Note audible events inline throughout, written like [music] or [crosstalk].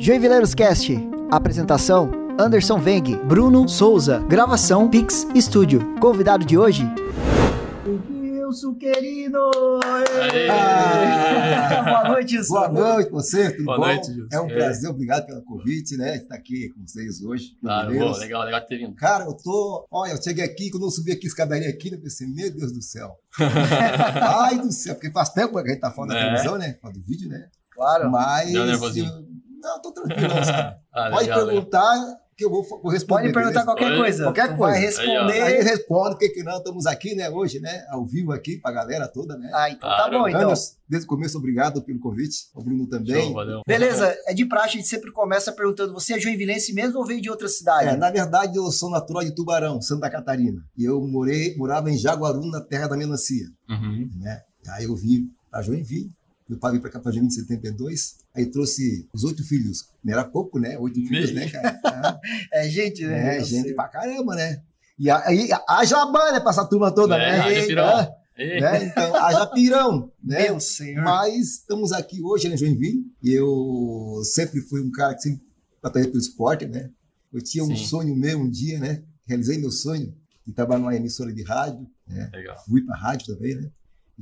Joinvileiros Cast. Apresentação: Anderson Veng, Bruno Souza. Gravação: Pix Studio. Convidado de hoje: Wilson querido! Ah, boa noite, Wilson. Boa noite, você, tudo Boa bom? noite, Wilson. É um É. prazer, obrigado pelo convite, né? Estar aqui com vocês hoje. Ah, Joinvileiros. boa, legal, legal ter vindo. Cara, eu tô. Olha, eu cheguei aqui, quando eu subi aqui, escadaria aqui, eu pensei, meu Deus do céu. [laughs] Ai do céu, porque faz tempo que a gente tá falando da É. televisão, né? Falando do vídeo, né? Claro. Mas. Deu nervosinho? eu- Não, tô tranquilo? [laughs] Ah, Pode legal, legal. perguntar que eu vou, responder. Pode perguntar beleza? qualquer Oi. coisa. Qualquer coisa. Vai Aí, responder. Aí responde, porque que não, estamos aqui, né, hoje, né? Ao vivo aqui, pra galera toda, né? Ah, então tá bom, então. Anos, desde o começo, obrigado pelo convite. O Bruno também. Show, valeu. Beleza, é de praxe, a gente sempre começa perguntando: você é joinvilense mesmo ou veio de outra cidade? É, na verdade, eu sou natural de Tubarão, Santa Catarina. E eu morei, morava em Jaguaru, na terra da melancia. Uhum. Né? Aí eu vim para Joinville. Meu pai veio para cá para Joinville em 72. Aí trouxe os oito filhos. Não era pouco, né? Oito filhos, né, cara? [laughs] É gente, né? É, gente sei. pra caramba, né? E aí, haja jabá, né? Pra essa turma toda, É, né? haja pirão. Ei, né? Então, haja pirão, né? Meu senhor. Mas estamos aqui hoje né, em Joinville. E eu sempre fui um cara que sempre batalhei pelo esporte, né? Eu tinha um Sim. sonho meu um dia, né? Realizei meu sonho de trabalhar numa emissora de rádio, né? Legal. Fui para rádio também, né?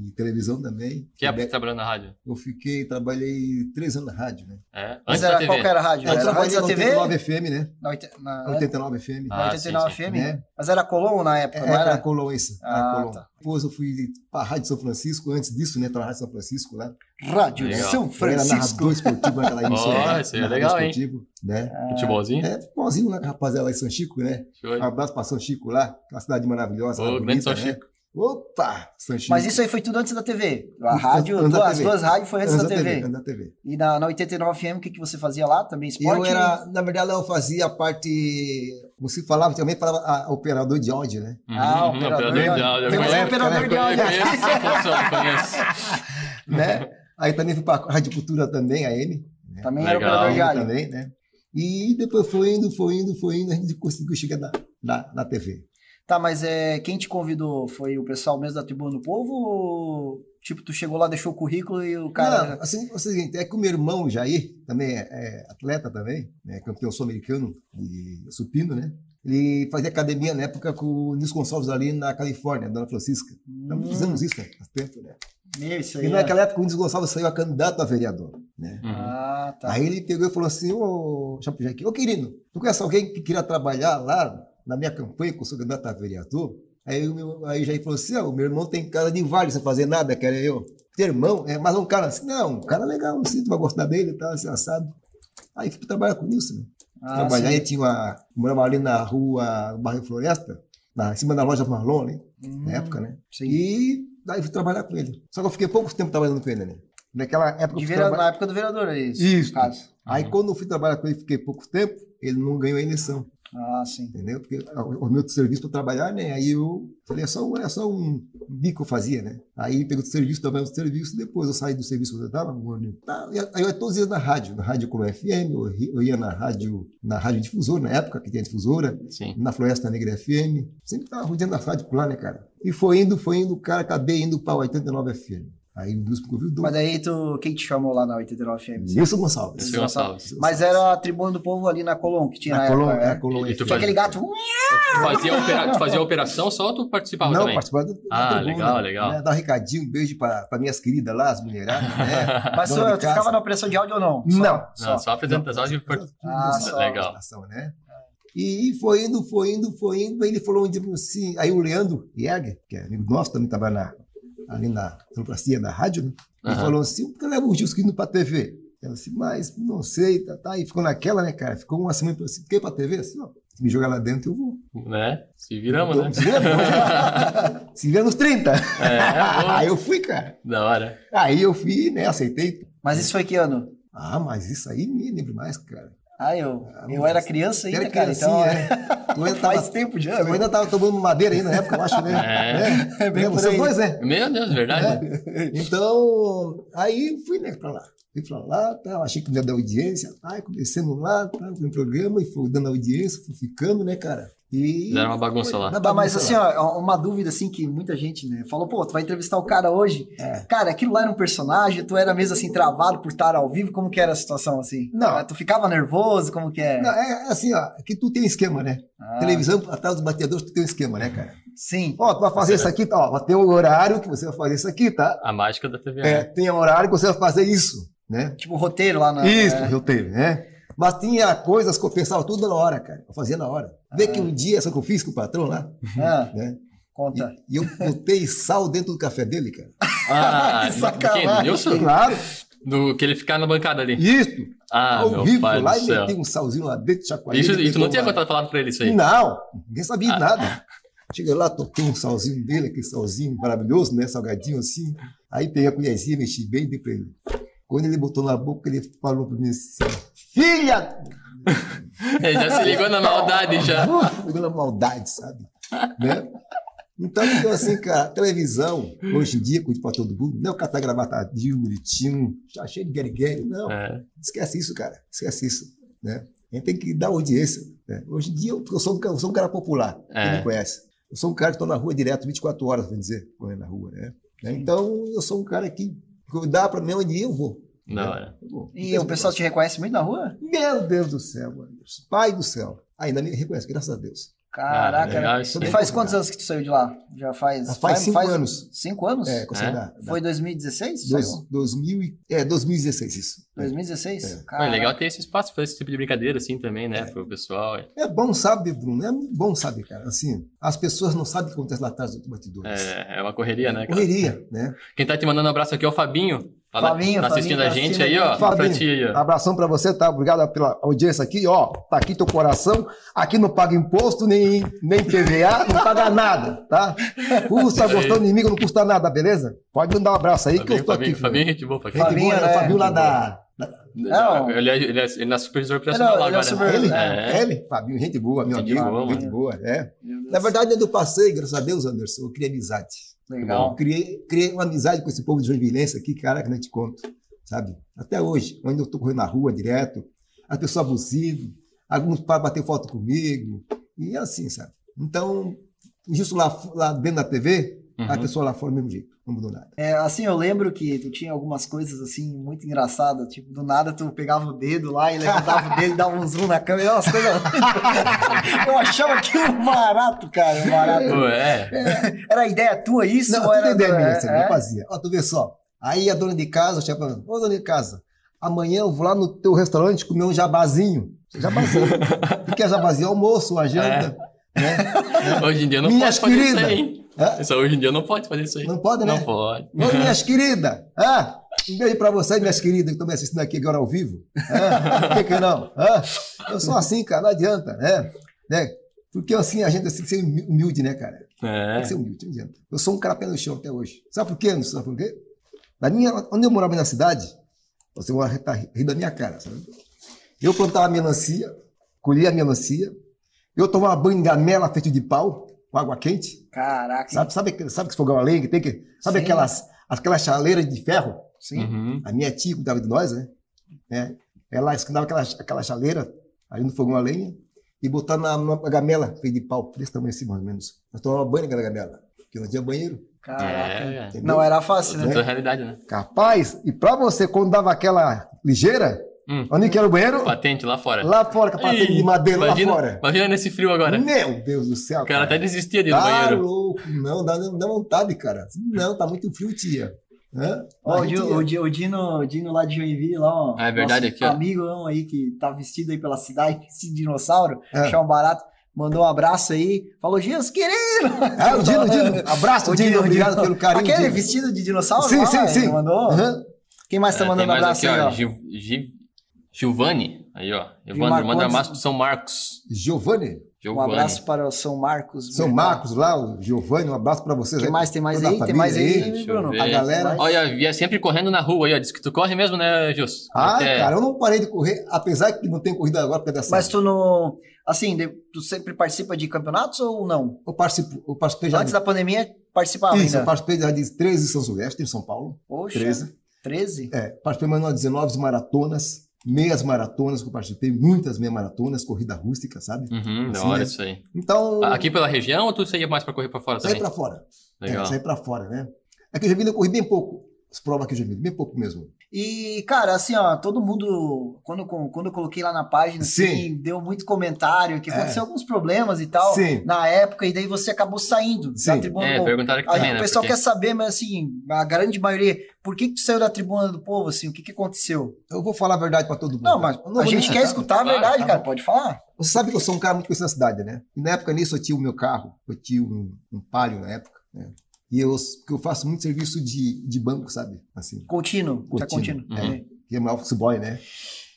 E televisão também. Que época que trabalhando na rádio? Eu fiquei, trabalhei três anos na rádio, né? É? Mas Antes da era, TV? qual que era a rádio? Eu Era trabalhei antes da na TV? 89 FM, né? Na, na, 89 FM. na Ah, 89 sim, sim. FM? Né? Mas era Colom na época, É, não era era? Colom isso. Ah, Colom. tá. Depois eu fui para a Rádio São Francisco, antes disso, né? Estava na Rádio São Francisco lá. Rádio Legal. São Eu era Francisco. narrador esportivo naquela [laughs] emissora. Ó, né? isso aí é legal, hein? esportivo, Né? Futebolzinho? É, futebolzinho a rapaziada lá em São Chico, né? Show. Um abraço para São Chico lá, uma cidade maravilhosa. Ô, lá grande bonita, São né? Chico. Opa! Chico. Mas isso aí foi tudo antes da TV. A Antes- rádio, antes da as TV. duas rádios foi antes, da TV. Antes da TV. E na, na 89 FM, o que, que você fazia lá? Também esporte? Eu era, na verdade, eu fazia a parte, como se falava, também falava a, operador de áudio, né? Uhum, Ah, uhum, operador operador de de áudio. áudio. Eu um operador de conheço, áudio. Conheço. [laughs] né? Aí também fui para a Rádio Cultura também, a M. Né? Também Legal. era operador de rádio. também, né? E depois foi indo, foi indo, foi indo, a gente conseguiu chegar na, na, na TV. Tá, mas é, quem te convidou foi o pessoal mesmo da Tribuna do Povo ou, tipo, tu chegou lá, deixou o currículo e o cara... Não, assim, é o seguinte, é que o meu irmão Jair, também é, é atleta também, né, campeão sul-americano de supino, né? Ele fazia academia na época com o Nils Gonçalves ali na Califórnia, Dona Francisca. Nós Hum, fizemos isso, né? Faz tempo, né? meu, isso aí E é- naquela época o Nils Gonçalves saiu a candidato a vereador, né? Uhum. Ah, tá. Aí ele pegou e falou assim, ô Chapujaque, ô querido, tu conhece alguém que queria trabalhar lá na minha campanha, eu sou candidato a vereador? Aí o meu, aí falou assim, ó, o meu irmão tem cara de vale sem fazer nada, quer eu. Teu irmão, é mais um cara assim, não, um cara legal, assim, tu vai gostar dele, tá, assim, assado. Aí fui trabalhar com o Nilson? Ah, trabalhar, ele tinha uma, morava ali na rua Barrio Floresta, na, em cima da loja Marlon, né? Hum, Na época, né? Sim. E daí fui trabalhar com ele. Só que eu fiquei pouco tempo trabalhando com ele, né? Naquela época vera- traba- Na época do vereador, é isso. Isso. Aí Uhum. quando eu fui trabalhar com ele, fiquei pouco tempo, ele não ganhou a eleição, Ah, sim. entendeu? Porque o o meu serviço para trabalhar, né? Aí eu falei, é só, era só um bico que eu fazia, né? Aí pegou do serviço, trabalhando no serviço, depois eu saí do serviço que eu estava, tá, aí eu ia todos os dias na rádio, na rádio como FM, eu, ia na rádio, na rádio difusora, na época que tinha difusora, Sim. na Floresta Negra FM, sempre tava rodeando a rádio por lá, né, cara? E foi indo, foi indo, cara, acabei indo para 89 FM. Aí o me convidou. Mas daí tu, quem te chamou lá na 89 FM? Nilson Gonçalves. Esse Gonçalves. Mas era a Tribuna do Povo ali na Colom, que tinha na, Na Colom, época, é, né? a Colom E tu aquele gato... Tu fazia, a opera- tu fazia a operação só ou tu participava Não, também? participar do. Ah, da legal, legal. Né? Dar um recadinho, um beijo para minhas queridas lá, as mulheradas, né? [laughs] Mas tu, ficava na operação de áudio ou não? Não. Não, só apresentação de... Ah, só. Legal. Né? E foi indo, foi indo, foi indo. Aí ele falou um dia assim. Aí o Leandro Jäger, que é amigo nosso, também estava na, ali na sonoplastia da rádio, né? Ele Aham. falou assim: por que leva o Gilsquino pra TV? Eu disse, mas não sei, tá, tá. E ficou naquela, né, cara? Ficou uma semana e falou assim: quer ir pra TV? Assim, ó, se me jogar lá dentro, eu vou. Né? Se viramos, Então, né? Se vira, [laughs] se vira nos 30. É. Aí eu fui, cara. Da hora. Aí eu fui, né? Aceitei. Mas isso foi que ano? Ah, mas isso aí me lembro mais, cara. Ah, eu, Ah, eu era criança ainda, Era cara. Então, né? [laughs] Tu ainda tava, faz tempo já. né? ainda tava tomando madeira ainda na época, eu acho, né? [laughs] É. Né? É bem Né? Vocês dois, né? Meu Deus, verdade? Então, aí fui, né, pra lá. Fui pra lá, tá, achei que não ia dar audiência. Aí começamos lá, tá, no programa, e foi dando audiência, fui ficando, né, cara? E Fizeram uma bagunça foi lá. mas assim, ó, uma dúvida assim que muita gente, né, falou, pô, tu vai entrevistar o cara hoje. É. Cara, aquilo lá era um personagem, tu era mesmo assim travado por estar ao vivo, como que era a situação assim? Não. Ah, Tu ficava nervoso, como que é? Não, é assim, ó, que tu tem esquema, né? Ah, Televisão, atrás dos batedores, tu tem um esquema, né, cara? Sim. Ó, tu vai fazer isso aqui, tá? Ó, vai ter um horário que você vai fazer isso aqui, tá? A mágica da TV. É, né? tem um horário que você vai fazer isso, né? Tipo roteiro lá na. Isso, é. tenho, né? Mas tinha coisas que eu pensava tudo na hora, cara. Eu fazia na hora. Vê que um dia, essa que eu fiz com o patrão lá, [laughs] Ah, né? conta. E, e eu botei sal dentro do café dele, cara. Ah, [laughs] Que sacanagem. Nilson? Claro, Do que ele ficar na bancada ali. isso. Ah, ao meu vivo, pai lá do e céu. meti um salzinho lá dentro, chacoalhei. Isso, e tu não tinha contado falado pra ele isso aí? Não, ninguém sabia Ah. de nada. Cheguei lá, toquei um salzinho dele, aquele salzinho maravilhoso, né? Salgadinho assim. Aí peguei a colherzinha, mexi bem e dei pra ele. Quando ele botou na boca, ele falou pra mim assim: Filha! Ele já se ligou na maldade já. [laughs] Pegou na maldade, sabe? Né? Então, então, assim, cara, a televisão, hoje em dia, cuide pra todo mundo, não é o cara tá gravatadinho, bonitinho, já cheio de guerigueiro, não. É. Esquece isso, cara. Esquece isso. Né? A gente tem que dar audiência. né? Hoje em dia, eu sou um, cara- eu sou um cara popular, quem É. me conhece. Eu sou um cara que estou na rua direto 24 horas, vou dizer, correndo na rua. Né? Né? Então, eu sou um cara que, que dá para mim onde eu vou. Da hora. Vou. E o pessoal te reconhece muito na rua? Meu Deus do céu, mano. Pai do céu. Ainda me reconhece, graças a Deus. Caraca. Ah, né? e aí. faz quantos anos que tu saiu de lá? Já faz. Já faz cinco anos. Cinco anos? É, consegui É? dar- dar- Foi 2016? tu Dois? 2000 e, é, 2016, isso. 2016? É. Pô, Caraca. é legal ter esse espaço, fazer esse tipo de brincadeira assim também, né? Pro pessoal. É, É bom, sabe, Bruno? É bom, sabe, cara? Assim, as pessoas não sabem o que acontece lá atrás dos batidores. é uma correria, né? cara? Correria, né? Quem tá te mandando um abraço aqui é o Fabinho. Tá, Fabinho, tá assistindo Fabinho a tá gente assistindo aí, ó. aqui. Pra ti aí, ó. Abração pra você, tá? Obrigado pela audiência aqui, ó. Tá aqui teu coração. Aqui não paga imposto, nem, nem PVA, não paga nada, tá? Custa gostando de mim, não custa nada, beleza? Pode mandar um abraço aí que eu tô aqui. Fabinho, é gente boa, Fabinho. Gente Fabinho, né? Fabinho lá da. Não. Ele, é, ele, é, ele é supervisor operacional Ele é- lá ele é agora. super- né? Ele? É. Ele? Fabinho, gente boa, meu Gente amigo. boa, gente boa, é. Na verdade, eu passei, graças a Deus, Anderson, eu criei amizade. Legal. Eu criei, criei uma amizade com esse povo de Joinvilense aqui, cara, que não te conto, sabe? Até hoje, onde eu tô correndo na rua direto, as pessoas buzinam, alguns para bater foto comigo, e é assim, sabe? Então, justo lá, lá dentro da TV, a Uhum. pessoa lá fora do mesmo jeito, não mudou nada. É, assim, eu lembro que tu tinha algumas coisas assim muito engraçadas, tipo, do nada tu pegava o dedo lá e levantava o dedo e dava um zoom na câmera, umas coisas. eu achava aquilo um barato, cara, um barato. Pô, é. Era ideia tua isso? Não, ou era ideia minha, é, assim, é? eu fazia. Ó, tu vê só. Aí a dona de casa, o chefe falando, ô dona de casa, amanhã eu vou lá no teu restaurante comer um jabazinho. Jabazinho. [laughs] o que é jabazinho? Almoço, uma janta. Né? Hoje em dia não Minhas pode fazer isso aí, Isso hoje em dia não pode fazer isso aí. Não pode, né? Não pode. Ô, minhas queridas, ah, um beijo pra vocês, minhas queridas, que estão me assistindo aqui agora ao vivo. Ah, Por que, que não? Ah, eu sou assim, cara, não adianta, né? né? Porque assim, a gente tem que ser humilde, né, cara? Tem É. que ser humilde, não adianta. Eu sou um cara pé no chão até hoje. Sabe por quê? Não sabe por quê? Na minha, onde eu morava na cidade, você vai estar rindo da minha cara, sabe? Eu plantava melancia, colhia a melancia, eu tomava banho de gamela feito de pau, com água quente. Caraca. Sabe, sabe, aquele- sabe que fogão a lenha que tem que. Sabe Sim. aquelas, aquelas chaleiras de ferro? Sim. Uhum. A minha tia cuidava de nós, né? É, ela esquentava aquela, aquela chaleira ali no fogão a lenha e botava na, na gamela feita de pau, desse tamanho assim, mais ou menos. Nós tomávamos banho naquela gamela, porque não tinha banheiro. Caraca. É? Não era fácil, né? realidade, né? Capaz, e pra você, quando dava aquela ligeira, Hum. onde que era o banheiro? Patente lá fora. Lá fora, com a patente de madeira, imagina, lá fora. Imagina nesse frio agora. Meu Deus do céu. O cara até desistia de ir no Tá banheiro. louco, não, dá, dá vontade, cara. Não, tá muito frio, tia. Hã? Ó, o, Dino, o o Dino, o Dino lá de Joinville, lá, ó. Ah, é verdade, aqui, ó. Amigão aí que tá vestido aí pela cidade, [laughs] esse dinossauro, É. achar um barato. Mandou um abraço aí. Falou, Gias, querido! Ah, o Dino, o Dino. [laughs] Abraço, O Dino, Dino, obrigado Dino. pelo carinho. Aquele Dino. vestido de dinossauro? Sim, lá, sim, sim. Mandou? Aham. Quem mais tá É, mandando mais abraço aqui, aí, ó. Gil, Gil, Giovanni. Aí, ó. Evandro, manda Marcondes. abraço pro São Marcos. Giovanni, Um abraço para o São Marcos. São Marcos lá, o Giovanni, um abraço pra vocês. Aí. mais? Tem mais aí? Tem mais aí, eu Bruno? A galera. Olha, via sempre correndo na rua aí, ó. Diz que tu corre mesmo, né, Gilson? Ah, Até- cara, eu não parei de correr, apesar que não tenho corrido agora por causa dessa. Mas tu não. Assim, tu sempre participa de campeonatos ou não? Eu participo, eu participei já Antes de... da pandemia, participava Isso, ainda. eu participei já de 13 em São Silvestre, em São Paulo. Poxa, 13. 13? É, participei mais de 19 maratonas. Meias maratonas que eu participei, muitas meias maratonas, corrida rústica, sabe? Uhum, da Assim, hora né? isso aí. Então, Aqui pela região ou tu saía mais pra correr pra fora saí também? pra fora. Legal. É, saí pra fora, né? Aqui em Joinville eu corri bem pouco. As provas aqui em Joinville, bem pouco mesmo. E, cara, assim, ó, todo mundo, quando, quando eu coloquei lá na página, assim, Sim. deu muito comentário, que É. aconteceu alguns problemas e tal, Sim. na época, e daí você acabou saindo da Sim. tribuna É, do povo. perguntaram aqui Aí também, o né? pessoal porque- quer saber, mas assim, a grande maioria, por que, que tu saiu da tribuna do povo, assim, o que, que aconteceu? Eu vou falar a verdade pra todo mundo. Não, mas não a gente quer tá? escutar a verdade, tá cara, pode falar. Você sabe que eu sou um cara muito conhecido na cidade, né? E na época nisso eu tinha o meu carro, eu tinha um, um palio na época, né? E eu, que eu faço muito serviço de, de banco, sabe? Assim, Contínuo, tá Contínuo. contínuo. Uhum. É. que é meu office boy, né?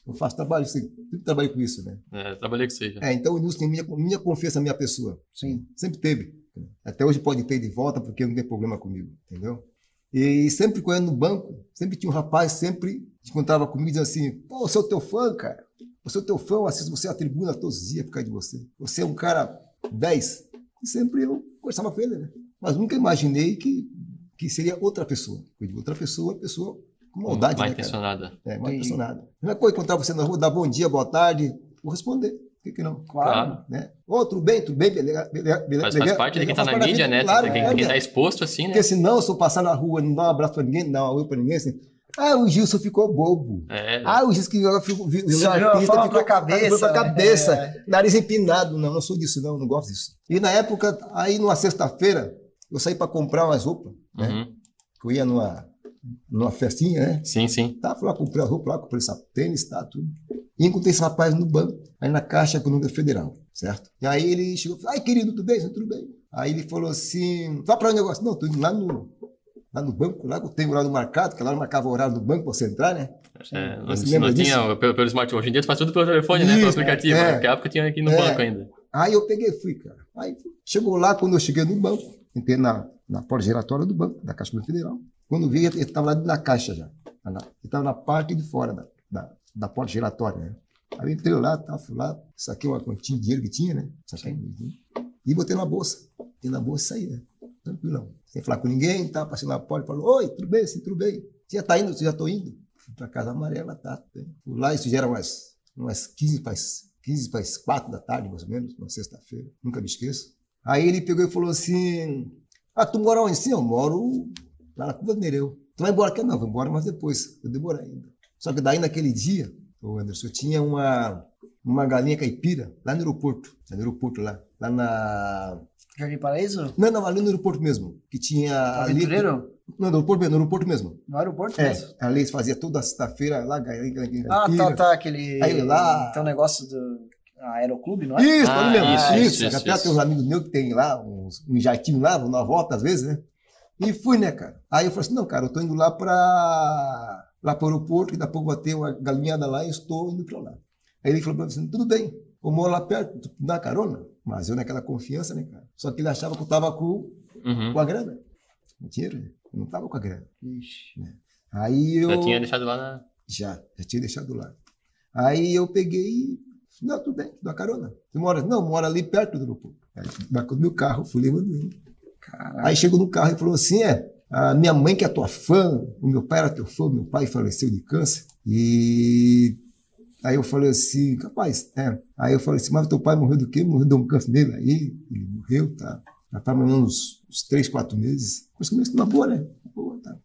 Eu faço trabalho, sempre trabalho com isso, né? É, trabalhei com já. É, então o Nilson tem minha, minha confiança na minha pessoa. Sim. Sempre teve. Até hoje pode ter de volta porque não tem problema comigo, entendeu? E sempre quando eu ia no banco, sempre tinha um rapaz, sempre encontrava comigo dizendo assim, pô, eu sou teu fã, cara. Eu sou teu fã, eu assisto você à tribuna todos os dias por causa de você. Você é um cara 10. E sempre eu conversava com ele, né? Mas nunca imaginei que, que seria outra pessoa. Eu digo, outra pessoa, pessoa com maldade, Mal né, intencionada. É, mal E- intencionada. Não é coisa encontrar você na rua, dar bom dia, boa tarde, vou responder. Por que, que não? Claro. Né? Ô, tudo bem, tudo bem, beleza, beleza, Mas beleza, faz parte de quem tá faz na mídia, vida, né? Claro, é, quem né? tá exposto assim, né? Porque senão, se eu passar na rua, não dar um abraço pra ninguém, não dar um oi pra ninguém, assim, ah, o Gilson ficou bobo. É, Ah, o Gilson que joga ficou, ficou pra cabeça, pra né? cabeça, É. nariz empinado. Não, não sou disso, não, não gosto disso. E na época, aí numa sexta-feira, eu saí pra comprar umas roupas, né? uhum. Eu ia numa, numa festinha, né? Sim, sim. Tá, fui lá, comprei a roupa lá, comprei essa tênis, tá, tudo. E encontrei esse rapaz no banco, aí na Caixa Econômica Federal, certo? E aí ele chegou e falou, ai, querido, tudo bem? Tudo bem. Aí ele falou assim, vai para onde o negócio? Não, tô indo lá no, lá no banco, lá que eu tenho o horário marcado, que lá eu marcava o horário do banco para você entrar, né? É, não, Você não tinha pelo, pelo smartphone. Hoje em dia tu faz tudo pelo telefone, né? Pelo Isso, aplicativo. é. Naquela época tinha aqui no É. banco ainda. Aí eu peguei e fui, cara. Aí chegou lá, quando eu cheguei no banco, entrei na, na porta giratória do banco, da Caixa Federal. Quando vi, ele estava lá na caixa já. Ele estava na parte de fora da, da, da porta giratória, né? Aí eu entrei lá, tá, fui lá, saquei uma quantia de dinheiro que tinha, né? Saquei, e botei na bolsa. Botei na bolsa e saí, né? Tranquilão. Sem falar com ninguém, tá? Passei na porta e falou, oi, tudo bem? Sim, tudo bem. Você já tá indo? Você já tô indo? Fui pra casa amarela, tá? bem. Fui lá, isso já era umas, umas 15 para 15 para as 4 da tarde, mais ou menos, uma sexta-feira. Nunca me esqueço. Aí ele pegou e falou assim, ah, tu mora onde? Sim, eu moro lá na Curva do Nereu. Tu vai embora aqui? Não, vou embora, mas depois. Eu demorei ainda. Só que daí naquele dia, o Anderson, eu tinha uma, uma galinha caipira lá no aeroporto. No aeroporto lá. Lá na. Jardim Paraíso? Não, não, ali no aeroporto mesmo. Que tinha. ali- Aventureiro? Não, no aeroporto mesmo, no aeroporto mesmo. No aeroporto É, mesmo? ali eles faziam toda sexta-feira lá, galinha, galinha Ah, tá, tá, aquele... Aí lá- Tem um negócio do Aeroclube, não é? Isso, Ah, mesmo. isso, Isso, isso, até isso. tem uns amigos meus que tem lá, uns, um jatinho lá, vão na volta às vezes, né? E fui, né, cara? Aí eu falei assim, não, cara, eu tô indo lá pra lá pro aeroporto, e daqui a pouco vai ter uma galinhada lá e eu estou indo pra lá. Aí ele falou pra mim assim, tudo bem, eu moro lá perto, tu dá carona? Mas eu naquela confiança, né, cara? Só que ele achava que eu tava com, Uhum. com a grana. Dinheiro, né? Eu não tava com a grana. Ixi. Aí eu... Já tinha deixado lá na. Já, já tinha deixado lá. Aí eu peguei e não, tudo bem, dá carona. Você mora? Não, mora ali perto do aeroporto. Aí embarcou no meu carro, fui levando ele. Caralho. Aí chegou no carro e falou assim: é, a minha mãe que é tua fã, o meu pai era teu fã, meu pai faleceu de câncer. E aí eu falei assim, capaz, é. Aí eu falei assim, mas teu pai morreu do quê? Morreu de um câncer nele. Aí ele morreu, tá? Já tá mais ou menos uns três, quatro meses. Mas começou na boa, né? Na boa, tá?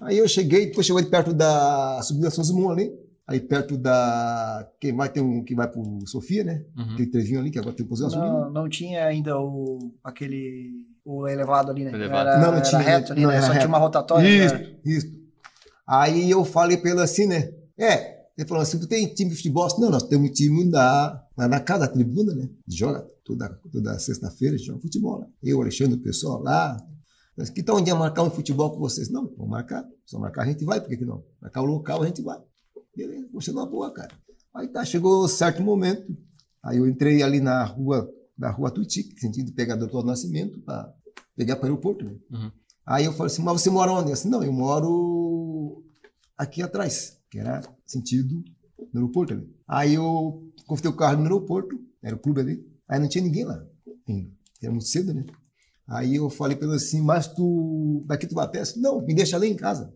Aí eu cheguei, depois chegou ali perto da subida São Simão ali, aí perto da. Quem vai ter um que vai pro Sofia, né? Uhum. Aquele trevinho ali, que agora tem o Pousão Gasolina. Não, não tinha ainda o, aquele, o elevado ali, né? Elevado. Era, Não, não era tinha, reto ali, não, né? era Só reto. tinha uma rotatória. Isso, né? isso. Aí eu falei pra ele assim, né? É, ele falou assim, tu tem time de futebol? Não, nós temos um time da, lá na casa da tribuna, né? Joga toda, toda sexta-feira, joga futebol lá. Eu, Alexandre, o pessoal lá. Mas que tal um dia marcar um futebol com vocês? Não, vamos marcar. Só marcar a gente vai, por que que não? Marcar o local a gente vai. Beleza, gostei de uma boa, cara. Aí tá, chegou certo momento. Aí eu entrei ali na rua, na rua Tuti, sentido pegador do Nascimento, para pegar para o aeroporto, né? Uhum. Aí eu falei assim, mas você mora onde? Eu disse, não, eu moro aqui atrás, que era sentido no aeroporto ali. Aí eu confiei o carro no aeroporto, era o clube ali, aí não tinha ninguém lá ainda. Era muito cedo, né? Aí eu falei para ele assim, mas tu, daqui tu vai a pé? Não, me deixa ali em casa,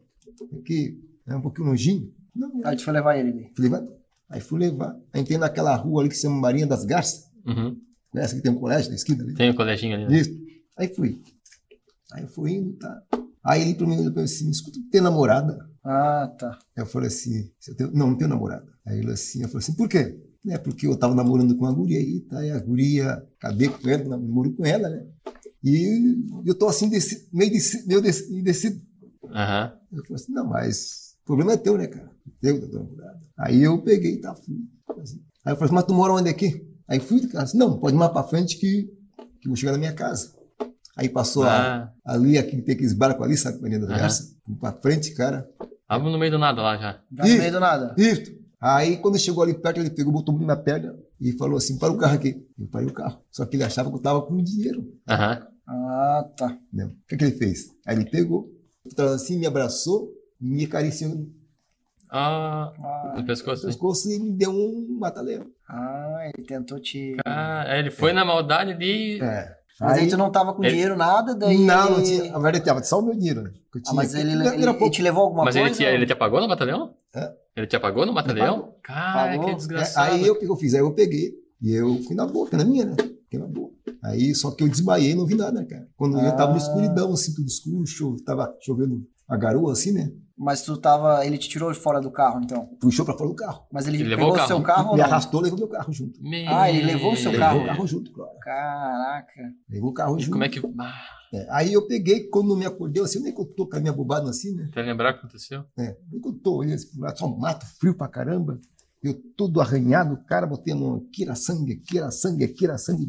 porque é um pouquinho longinho. Não. Aí tu foi levar ele ali. Fui levar. Aí fui levar. Aí entrei naquela rua ali que se chama Marinha das Garças. Uhum. Né? Essa que tem um colégio na esquina ali. Tem o coleginho ali. Né? Isso. Aí fui. Aí eu fui indo, tá. Aí ele pra mim mim assim, escuta, tu tem namorada? Ah, tá. Aí eu falei assim, "Se eu tenho- não, não tenho namorada. Aí ele assim, eu falei assim, por quê? É porque eu tava namorando com uma guria aí, tá? E a guria, acabei com ela, namoro com ela, né? E eu tô assim, desse, meio, desse, meio desse, indeciso. Aham. Eu falei assim, não, mas o problema é teu, né, cara? Teu, da tua namorada. Aí eu peguei, tá, fui. Assim. Aí eu falei assim, mas tu mora onde aqui? Aí fui, cara, assim, não, pode ir mais pra frente que, que eu vou chegar na minha casa. Aí passou a- Ah, ali, aqui, tem aqueles barcos ali, sabe, Maria Aham. Garças? Fui pra frente, cara. tava no meio do nada lá já. Já no meio do nada. Isso. Aí, quando chegou ali perto, ele pegou, botou na perna e falou assim, para o carro aqui. Eu parei o carro. Só que ele achava que eu tava com dinheiro. Aham. Ah, tá. Né? O que, que ele fez? Aí ele pegou, assim, me abraçou, me acariciou no Ah, Ah, no pescoço. né? pescoço e me deu um mata-leão. ah, ele tentou te. Ah, aí ele foi na maldade de. É. Mas aí tu não tava com Ele- dinheiro, nada, daí. Não, não tinha. Na verdade, tava só o meu dinheiro. Né? Que eu Ah, tinha mas aqui. ele, ele, ele pouco. te levou alguma Mas ele coisa? te, ele te apagou no batalhão? Hã? Ele te apagou no batalhão? Cara, Pagou? que É, desgraçado. aí eu, o que eu fiz? Aí eu peguei e eu fui na boa, fiquei na minha, né? Fiquei na boa. Aí só que eu desmaiei e não vi nada, cara. Quando eu tava Ah. no escuridão, assim, tudo escuro, chove, tava chovendo a garoa, assim, né? Mas tu tava. Ele te tirou fora do carro, então. Puxou pra fora do carro. Mas ele, Ele levou pegou o carro? seu carro ou Me não? arrastou, levou meu carro junto. Meu Ah, ele levou o seu Levou carro? o carro junto, claro. Caraca. Levou o carro E junto. como é que. Ah, É, Aí eu peguei, quando me acordei, assim, nem que eu tô com a minha bobada assim, né? pra lembrar o que aconteceu? É, nem que eu tô olhando assim, pro lado, só mato frio pra caramba. Eu todo arranhado, o cara botei a mão aqui, era sangue, aqui era sangue, aqui era sangue.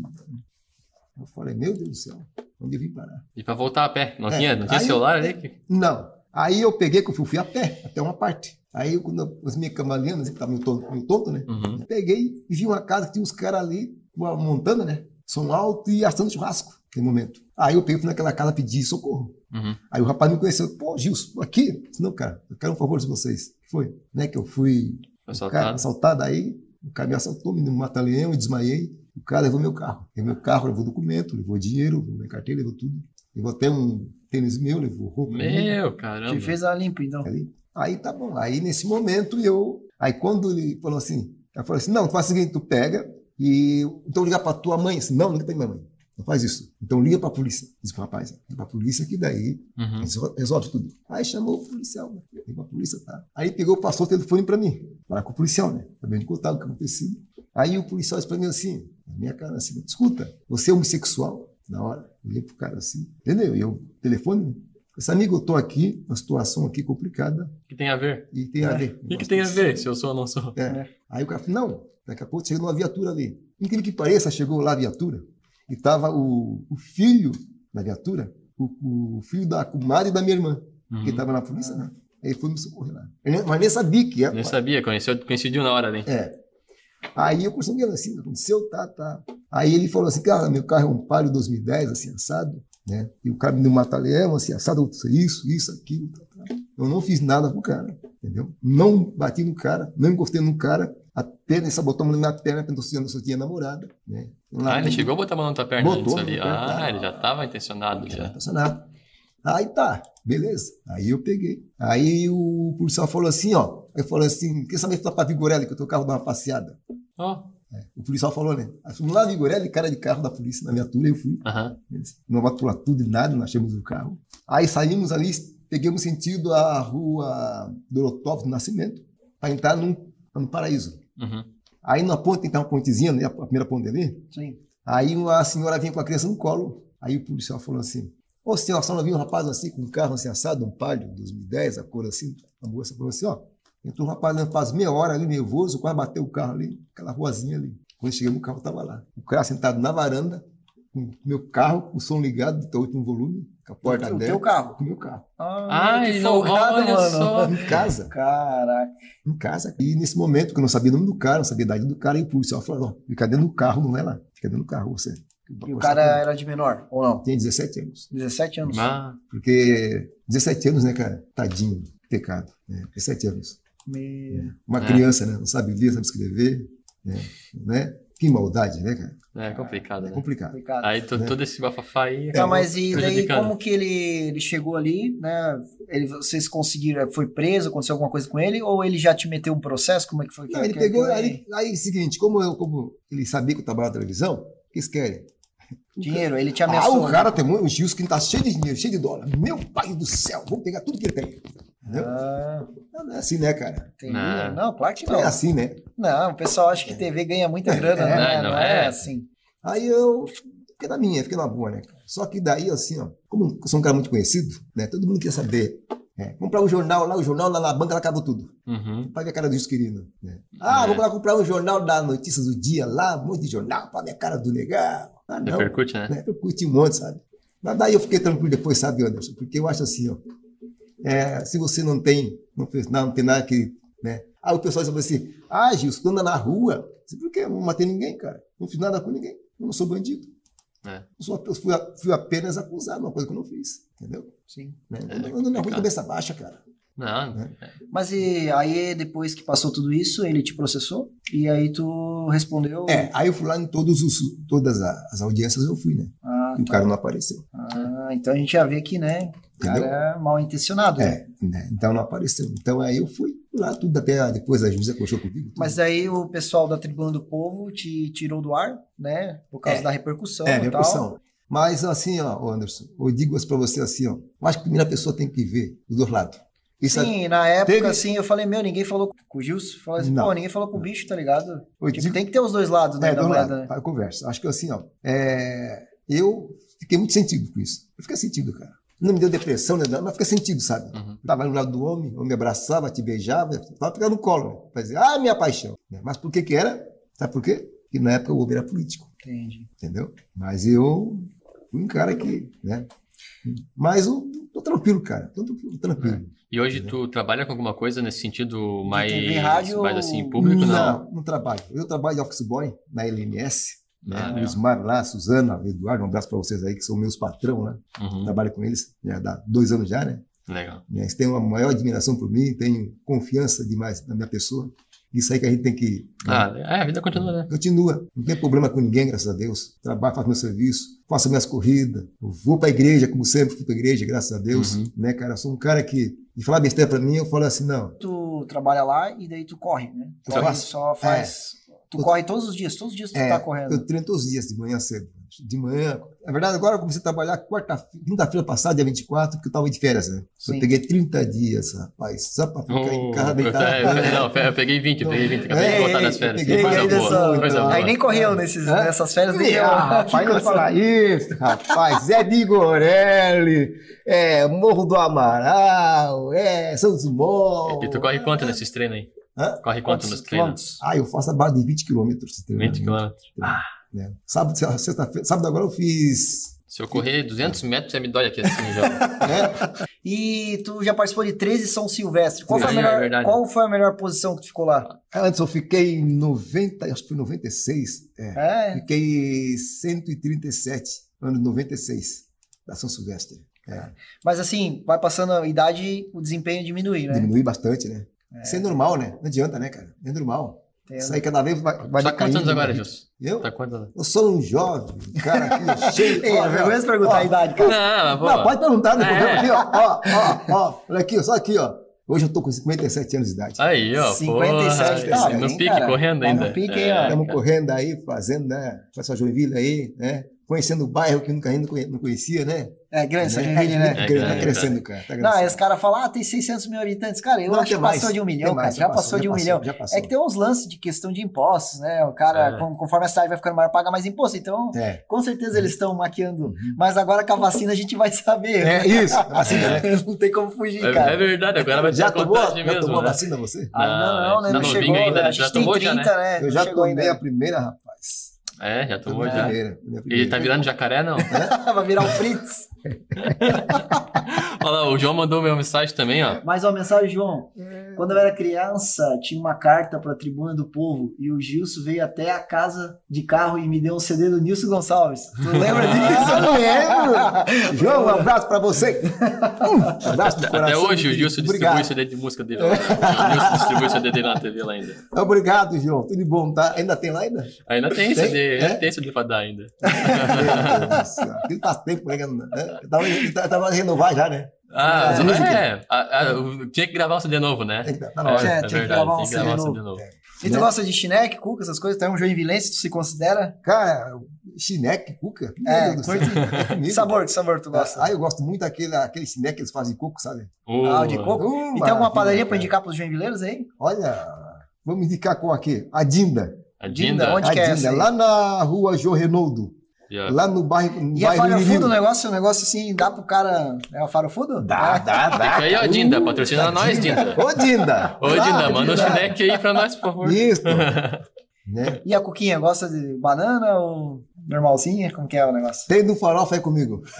Eu falei, meu Deus do céu, onde eu vim parar? E pra voltar a pé? Não É, tinha, não tinha aí- celular ali? Que... Não. Aí eu peguei, que eu fui, a pé, até uma parte. Aí, quando eu, as minhas camaleanas, que tava meio tonto, meio tonto, né? Uhum. Peguei e vi uma casa que tinha uns caras ali, uma montana, né? Som alto e assando churrasco, naquele momento. Aí eu peguei fui naquela casa pedir socorro. Uhum. Aí o rapaz me conheceu, pô, Gilson, aqui? Não, cara, eu quero um favor de vocês. Foi? Né, que eu fui Foi o cara, assaltado. assaltado, aí o cara me assaltou, me um mata-leão, eu desmaiei. O cara levou meu carro. Levou meu carro, levou documento, levou dinheiro, levou minha carteira, levou tudo. Levou até um tênis meu, levou roupa. minha. Meu, caramba. Te fez a limpa, então. Ali. Aí tá bom. Aí nesse momento eu. Aí quando ele falou assim, eu falei assim: não, tu faz o seguinte, tu pega e. Então ligar pra tua mãe. Assim, não, liga pra minha mãe. Não faz isso. Então liga pra polícia. Disse pro rapaz, liga pra polícia que daí Uhum. resol- resolve tudo. Aí chamou o policial, né? Liga pra polícia, tá? Aí pegou, passou o telefone pra mim. Falar com o policial, né? Também de contar o que acontecido. Aí o policial disse pra mim assim, na minha cara assim, escuta, você é homossexual? Na hora, eu olhei pro cara assim, entendeu? E eu, telefone, né? Esse amigo, eu tô aqui, uma situação aqui complicada que tem a ver? e tem a ver. O que, que tem a ver se eu sou ou não sou? É. Aí o cara falou, não, daqui a pouco chegou uma viatura ali. Incrível que pareça, chegou lá a viatura e tava o, o filho da viatura, o, o filho da comadre da minha irmã, Uhum. que estava na polícia, né? Aí ele foi me socorrer lá. Eu Mas nem sabia que era. Nem sabia, conheceu, coincidiu na hora ali. É. Aí eu com ele assim, aconteceu, tá, tá. Aí ele falou assim, cara, meu carro é um Palio 2010, assim, assado, né? E o cara me deu um mata-leão, assim, assado, isso, isso, aquilo, tá, tá. Eu não fiz nada pro cara, entendeu? Não bati no cara, não encostei no cara, apenas botou a mão na minha perna, perguntou se eu não tinha namorada, né? Ah, ele chegou a botar a mão na tua perna Botou antes ali. perna. Ah, ele já estava intencionado Já já. estacionado. Aí tá, beleza. Aí eu peguei. Aí o policial falou assim, ó. Ele falou assim, quer saber se tu tá pra Vigorelli, que o teu carro dá uma passeada? Ó, O policial falou, né? Fomos lá, Vigorelli, cara de carro da polícia, na viatura, eu fui. aham. Eles, Não tudo e nada, nós achamos o carro. Aí saímos ali, peguemos sentido a rua Dorotópolis do Nascimento, para entrar num, no Paraíso. Uhum. Aí na ponte, tem uma pontezinha, né? A primeira ponte ali. Sim. Aí a senhora vinha com a criança no colo. Aí o policial falou assim: Ô senhora, a senhora viu um rapaz assim, com um carro assim assado, um palio, 2010, a cor assim. A moça falou assim: Ó, entrou um rapaz faz meia hora ali, nervoso, quase bateu o carro ali, aquela ruazinha ali. Quando cheguei no carro, tava lá. O cara sentado na varanda, com o meu carro, com o som ligado, do último volume, com a porta O teu aberta. carro. Com o meu carro. Ah, não- folgado, olha mano. só. Em casa. Caraca. Em casa. E nesse momento, que eu não sabia o nome do cara, não sabia a idade do cara, e o policial falou: Ó, fica dentro do carro, não é lá. Fica dentro do carro, você. E o cara era de menor, ou não? Tem 17 anos. 17 anos. Ah, Porque 17 anos, né, cara? Tadinho, pecado. Né? 17 anos. Me- Uma É. criança, né? Não sabe ler, sabe escrever. Né? né? Que maldade, né, cara? É complicado, É né? complicado. Complicado. Aí to- todo esse bafafá aí. Tá, mas e daí como que ele, ele chegou ali, né? Ele, vocês conseguiram, foi preso, aconteceu alguma coisa com ele? Ou ele já te meteu um processo? Como é que foi? Não, Que- ele que- pegou, que- aí, aí, seguinte, como, eu, como ele sabia que eu trabalhava na televisão, o que eles querem? Dinheiro, ele te Ah, ameaçou. o cara tem muito, o Gilson que tá cheio de dinheiro, cheio de dólar. Meu pai do céu, vou pegar tudo que ele tem. Entendeu? Ah, Não, não é assim, né, cara? entendi. Não. Não, claro que Não não. é assim, né? Não, o pessoal acha que TV ganha muita grana, É, né? não Não é é. assim. Aí eu fiquei na minha, fiquei na boa, né? Só que daí, assim, ó, como eu sou um cara muito conhecido, né? Todo mundo quer saber. É, comprar um jornal lá, o jornal lá na banca, ela acabou tudo. Uhum. Pra ver a cara do querido. Né? Ah, É. vou lá comprar um jornal da Notícias do Dia lá, um monte de jornal, pra ver a cara do legal. Ah, não. Repercute, né? curti um monte, sabe? Mas daí eu fiquei tranquilo depois, sabe, Anderson? Porque eu acho assim, ó. É, se você não tem, não fez nada, não tem nada que. Né? Aí o pessoal diz assim: ah, Gilson, tu anda na rua. Por quê? Eu não matei ninguém, cara. Não fiz nada com ninguém. Eu não sou bandido. É. Eu, sou- eu fui, fui apenas acusado uma coisa que eu não fiz. Entendeu? Sim. Né? É, eu ando na rua de cabeça baixa, cara. Não, Né? Mas e aí, depois que passou tudo isso, ele te processou? E aí tu respondeu? É, aí eu fui lá em todos os, todas as audiências, eu fui, né? Ah, E o tá. cara não apareceu. Ah, então a gente já vê que, né? O cara é mal intencionado. né? É, né? Então não apareceu. Então aí eu fui lá, tudo até depois a juíza coxou comigo. tudo. Mas aí o pessoal da Tribuna do Povo te tirou do ar, né? Por causa É. da repercussão É, e tal. repercussão. Mas assim, ó, Anderson, eu digo isso pra você assim, ó. Eu acho que a primeira pessoa tem que ver dos dois lados. Isso é- Sim, na época, Teve- assim, eu falei, meu, ninguém falou com o Gilson. Falei assim, Não. pô, ninguém falou com o bicho, tá ligado? Tipo, digo- tem que ter os dois lados, né, é, da moeda, lados, né? tá, conversa. Acho que assim, ó, é, eu fiquei muito sentido com isso. Eu fiquei sentido, cara. Não me deu depressão, né, mas fiquei sentido, sabe? Uhum. Eu tava no lado do homem, o homem me abraçava, te beijava, tava pegando no colo, né? Pra dizer, ah, minha paixão. né? Mas por que que era? Sabe por quê? Porque na época o homem era político. Entendi. entendeu? Mas eu fui um cara que, né? Mas eu tô tranquilo, cara. Tô tranquilo. tranquilo. E hoje tu trabalha com alguma coisa nesse sentido mais, rádio mais assim, público? Não. não, não trabalho. Eu trabalho de office boy na LMS, né? Ah, o legal. Ismar lá, a Suzana, o Eduardo, um abraço para vocês aí, que são meus patrão, né? Uhum. Trabalho com eles já dá dois anos já, né? Legal. Eles têm uma maior admiração por mim, tenho confiança demais na minha pessoa. Isso aí que a gente tem que. né? Ah, é, a vida continua, né? Continua. Não tem problema com ninguém, graças a Deus. Trabalho, faço meu serviço, faço minhas corridas. Vou pra igreja, como sempre, fui pra igreja, graças a Deus. Uhum. Né, cara? Eu sou um cara que, de falar besteira pra mim, eu falo assim, não. Tu trabalha lá e daí tu corre, né? Tu Só faço. só faz... Tu Eu- corre todos os dias, todos os dias tu É, tá correndo. eu treino todos os dias, de manhã cedo. De manhã. Na verdade, agora eu comecei a trabalhar quarta, quinta-feira passada, dia 24, porque eu tava de férias, né? Sim. Eu peguei 30 dias, rapaz, só pra ficar em casa Oh, deitado. eu, eu- não, eu peguei 20, eu peguei 20. Acabei É, de voltar é, das eu férias. peguei Que coisa aí, boa. dessa- Coisa boa. aí nem correu nesses, Hã? nessas férias. Nem Ah, rapaz, não falar isso, rapaz. Zé de Gorelli, é, Morro do Amaral, é, Santos Dumont. E tu corre quanto nesses treinos aí? Hã? Corre quanto nos treinos? quilômetros? Ah, eu faço a base de 20 quilômetros. 20 quilômetros. Né? Sábado, sexta-feira, sábado agora eu fiz. Se eu correr 200 metros, já me dói aqui assim já. [laughs] né? E tu já participou de 13 São Silvestre. Qual foi, a Sim, melhor, é qual foi a melhor posição que tu ficou lá? Antes eu fiquei em 90, acho que foi 96. É, É, Fiquei 137, ano de 96, da São Silvestre. É, mas assim, vai passando a idade, o desempenho diminui, né? Diminui bastante, né? Isso é normal, né? Não adianta, né, cara? É normal. Entendo. Isso aí cada vez vai, vai Tá decaindo, quantos anos agora, né? Gilson? Eu? Tá quantos anos? Eu sou um jovem, um cara aqui, [laughs] cheio. Ei, ó, é vergonha de perguntar ó, a idade, cara. Não, pô. Não, pode perguntar no É. programa aqui, ó, ó, ó, ó. Olha aqui, ó, só aqui, ó. Hoje eu tô com 57 anos de idade. Aí, ó. 57, porra, tá no pique, cara. correndo Tá no ainda. pique, É, hein, ó. Estamos correndo aí, fazendo, né? Com essa Joinville aí, né? Conhecendo o bairro que nunca ainda não conhecia, né? É grande Né? Joinville, né? Tá É cre- tá grande, crescendo, cara. Tá Não, os caras falam, ah, tem 600 mil habitantes. Cara, eu Não, acho que mais, passou de um milhão, tem cara. mais, Já passou de um já milhão. já passou. É que tem uns lances de questão de impostos, né? O cara, É. conforme a cidade vai ficando maior, paga mais imposto. Então, É. com certeza eles estão maquiando. Mas agora com a vacina a gente vai saber. É isso, a vacina, né? [laughs] Não tem como fugir, É, é cara. verdade, agora vai ter Já a tomou, já mesmo, tomou a né? vacina você? Ainda não, né? tá Não novinho chegou. ainda, a né? gente Já tem tomou já, 30, né? né? Eu Não já tomei a primeira, rapaz. É, já tomou já. primeira, E primeira. tá virando jacaré, não? [laughs] Vai virar um Fritz. Olha lá, o João mandou uma mensagem também, ó. Mais uma mensagem, João. Quando eu era criança, tinha uma carta pra Tribuna do Povo e o Gilson veio até a casa de carro e me deu um CD do Nilson Gonçalves. Tu lembra disso? Ah, lembro! João, um abraço pra você. Um abraço do Até coração. hoje o. Gilson distribui Obrigado. CD de música dele lá. O Gilson distribui CD dele na TV lá ainda. Obrigado, João. Tudo de bom, tá? Ainda tem lá ainda? Ainda tem Tem? CD, ainda É? tem CD pra dar ainda. Meu Deus do céu. Aquilo faz tempo, né? Né? Tava, eu tava renovar já, né? Ah, É, música. é, a- a- o- tinha que gravar um CD novo, né? Tem que- Tá na hora. É, tinha que gravar um CD novo. novo. E tu gosta de chineque, cuca, essas coisas? Tu é um joinvilense, tu se considera? Cara, chineque, cuca? Meu É, Deus curte. [laughs] É comigo. sabor, que sabor tu gosta? Ah, eu gosto muito daquele aquele chineque que eles fazem de coco, sabe? Ah, o de coco? Uh, e tem alguma padaria pra indicar pros joinvileiros aí? Olha, vamos indicar com aqui. A Dinda. A Dinda, Dinda. onde que é a essa Dinda, aí? lá na rua João Renoldo. Yeah. Lá no bairro. No E é bairro farofudo o negócio? O negócio assim, dá pro cara. É o farofudo? Dá, dá, dá. Fica aí, ó, Dinda, Uh, patrocina nós, Dinda. Ô, Dinda. Ô, Dinda, manda um Dinda. chineque aí pra nós, por favor. Isso. [laughs] né? E a cuquinha, gosta de banana ou normalzinha? Como que é o negócio? Tem do farofa aí comigo. [laughs]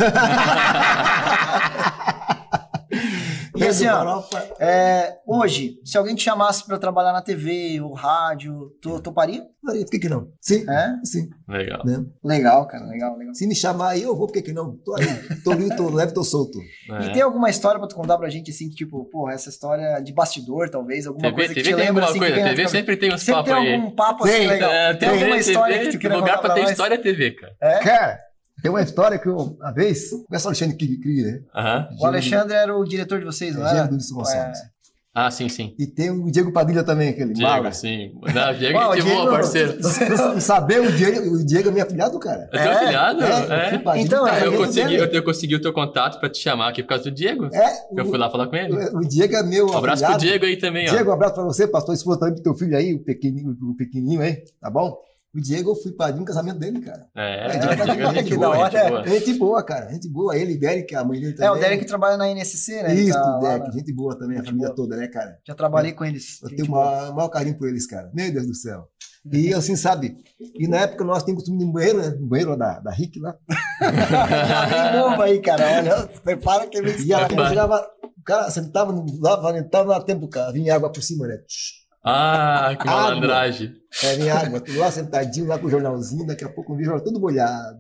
Tem assim, ó, é, hoje, se alguém te chamasse pra trabalhar na TV ou rádio, tu toparia? Maria, por que que não? Sim. É? Sim. Legal. Né? Legal, cara, legal, legal. Se me chamar aí, eu vou, por que que não? Tô aí. Tô livre, tô leve, tô solto. É. E tem alguma história pra tu contar pra gente, assim, que tipo, pô, essa história de bastidor, talvez, alguma TV, coisa que TV te tem lembra, alguma assim, coisa, que TV sempre tem uns Sempre papos tem aí. algum papo assim Tem, legal. É, tem tem, alguma história que tu lugar contar pra pra ter história é TV, cara. É? Cara, tem uma história que eu, uma vez, conhece o Alexandre que cria, né? Aham. O Alexandre era o diretor de vocês, não É, era? Gênero do Wilson Gonçalves. Ah, sim, sim. E tem o Diego Padilha também, aquele Diego, mala. sim. Não, Diego Uau, é gente boa, Diego, parceiro. Você saber o Diego, o Diego é meu afilhado, cara. É teu É? afilhado? É, É. Então, cara, Ah, eu consegui, eu, eu consegui o teu contato pra te chamar aqui por causa do Diego. É, Eu o, fui lá falar com ele. o Diego é meu Um abraço pro afilhado. Diego aí também, ó. Diego, um abraço pra você, pastor esposa também pro teu filho aí, o pequenininho, o pequenininho aí, tá bom? O Diego, eu fui padrinho do casamento dele, cara. É, É, Diego é que gente da boa, hora. gente boa. Gente boa, cara, gente boa. Ele, Derek, a mãe dele também. É, o Derek trabalha na NSC, né? Ele Isso, tá lá Derek, na- gente boa também, a Gente família boa. toda, né, cara? Já trabalhei com eles. Eu tenho o maior, maior carinho por eles, cara. Meu Deus do céu. E assim, sabe? E na época nós tínhamos costume no banheiro, né? No banheiro lá da, da Rick lá. Tem bomba aí, cara. Olha, prepara que vem E a, Vai. chegava, o cara sentava no, lá, entrava no tempo, cara, vinha água por cima, né? Tch. Ah, que Água. malandragem. É, vinha água, tu lá sentadinho, lá com o jornalzinho, daqui a pouco eu vi o jornal todo molhado.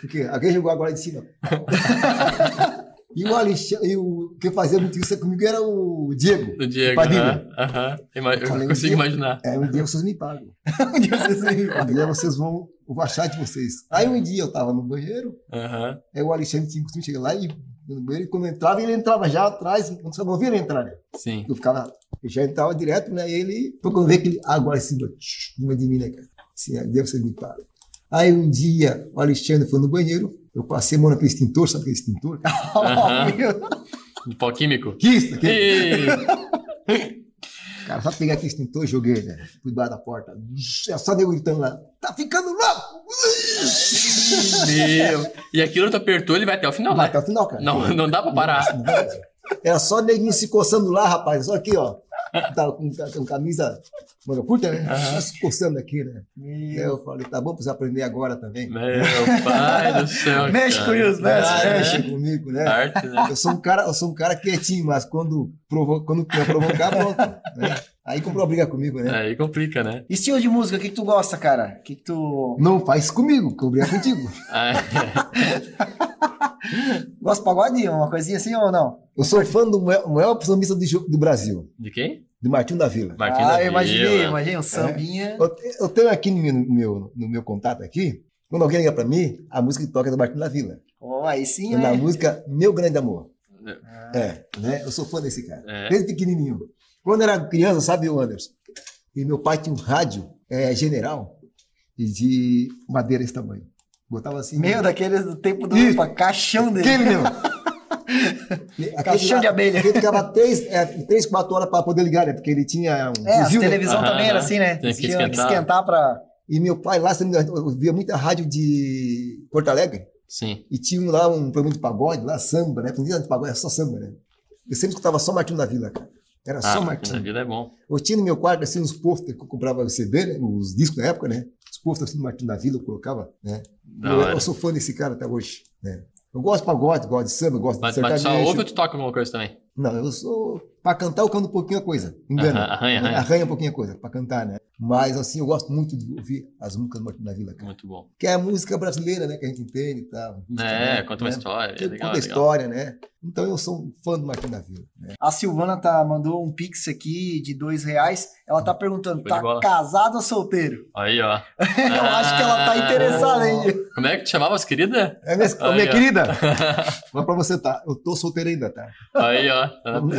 Porque alguém jogou agora de cima. [laughs] E o Alexandre, e o que fazia muito isso comigo era o Diego. Do Diego. Padilha. aham, aham. Ima- Eu Falei, consigo Diego. imaginar. É, um dia vocês me pagam. [laughs] Um dia vocês vêm. Um dia vocês vão, eu vou achar de vocês. Aí um dia eu tava no banheiro, Aham. aí o Alexandre tinha costume chegar lá e no banheiro, e quando eu entrava, ele entrava já atrás, quando você não via ele entrar, né? Sim. Eu ficava, eu já entrava direto, né? E ele, foi quando eu vi aquele água assim, tch, em cima de mim, né, cara? Assim, aí Deus vocês me pagam. Aí um dia o Alexandre foi no banheiro, eu passei a mão naquele extintor, sabe aquele extintor? [laughs] Aham. Oh, meu. Um pó químico. Isso? Aquele... Cara, só peguei aquele extintor e joguei, né? Por debaixo da porta. É só nego gritando lá. Tá ficando louco! meu. E aquilo tu apertou, ele vai até o final, Vai né? até o final, cara. Não, não dá pra parar. Era só neguinho se coçando lá, rapaz. Só aqui, ó. Tava com, com camisa manga curta, né? Se coçando aqui, né? Aí Meu. eu falei, tá bom você aprender agora também. Meu pai do céu. [laughs] Mexe cara. com isso, mexe, Ah, mexe. Comigo, né? Arte, né? Eu sou um cara, eu sou um cara quietinho, mas quando, provo quando quer provocar, pronto. Né? Aí comprou briga comigo, né? Aí complica, né? Estilo de música, o que, que tu gosta, cara? O que, que tu. Não faz comigo, que eu brigo contigo. Ah, [laughs] [laughs] Gosta de pagode? Uma coisinha assim ou não? Eu sou fã do maior, sambista do, do Brasil, De quem? do Martinho da Vila. Marquinhos ah, da eu imaginei, Vila. imaginei um sambinha. Eu, te- eu tenho aqui no meu, no, meu, no meu contato aqui, quando alguém liga pra mim, a música que toca é do Martinho da Vila. Oh, aí sim, É na né? música Meu Grande Amor. É, né? Eu sou fã desse cara. É. Desde pequenininho. Quando eu era criança, sabe, o Anderson? E meu pai tinha um rádio é, general e de madeira esse tamanho. Botava assim. Meio daqueles do tempo do Isso. caixão dele. Aquele meu. [laughs] Aquele Caixão de abelha. Ele ficava três, é, três, quatro horas para poder ligar, né? Porque ele tinha um É, a fuzil, né? televisão Aham, também era assim, né? Tinha que esquentar. esquentar pra. E meu pai lá, eu via muita rádio de Porto Alegre. Sim. E tinha lá um programa de pagode, lá samba, né? Não tinha de pagode, era só samba, né? Eu sempre escutava só Martinho da Vila, cara. Era Ah, só na Martinho. vida é bom. Eu tinha no meu quarto, assim, uns posters que eu comprava CD, né? Os discos na época, né? Os posters assim do Martinho da Vila eu colocava, né? Eu, eu sou fã desse cara até hoje, né? Eu gosto de pagode, gosto de samba, gosto Mas, de mas sertanejo. só ouve ou tu toca alguma coisa também? Não, eu sou. Pra cantar, eu canto um pouquinho a coisa. Engana. Aham, arranha, arranha. Arranha um pouquinho a coisa, pra cantar, né? Mas, assim, eu gosto muito de ouvir as músicas do Martin da Vila, cara. Muito bom. Que é a música brasileira, né? Que a gente entende e tal. Música, É, né? conta uma né? história. Que É legal, conta a legal. história, né? Então eu sou um fã do Martin da Vila. Né? A Silvana tá, mandou um pix aqui de dois reais. Ela tá perguntando, tá bola. casado ou solteiro? Aí, ó. [laughs] Eu acho que ela tá interessada hein? Como é que te chamavas, querida? É minha, Aí, minha querida, [laughs] mas pra você tá, eu tô solteiro ainda, tá? Aí, ó.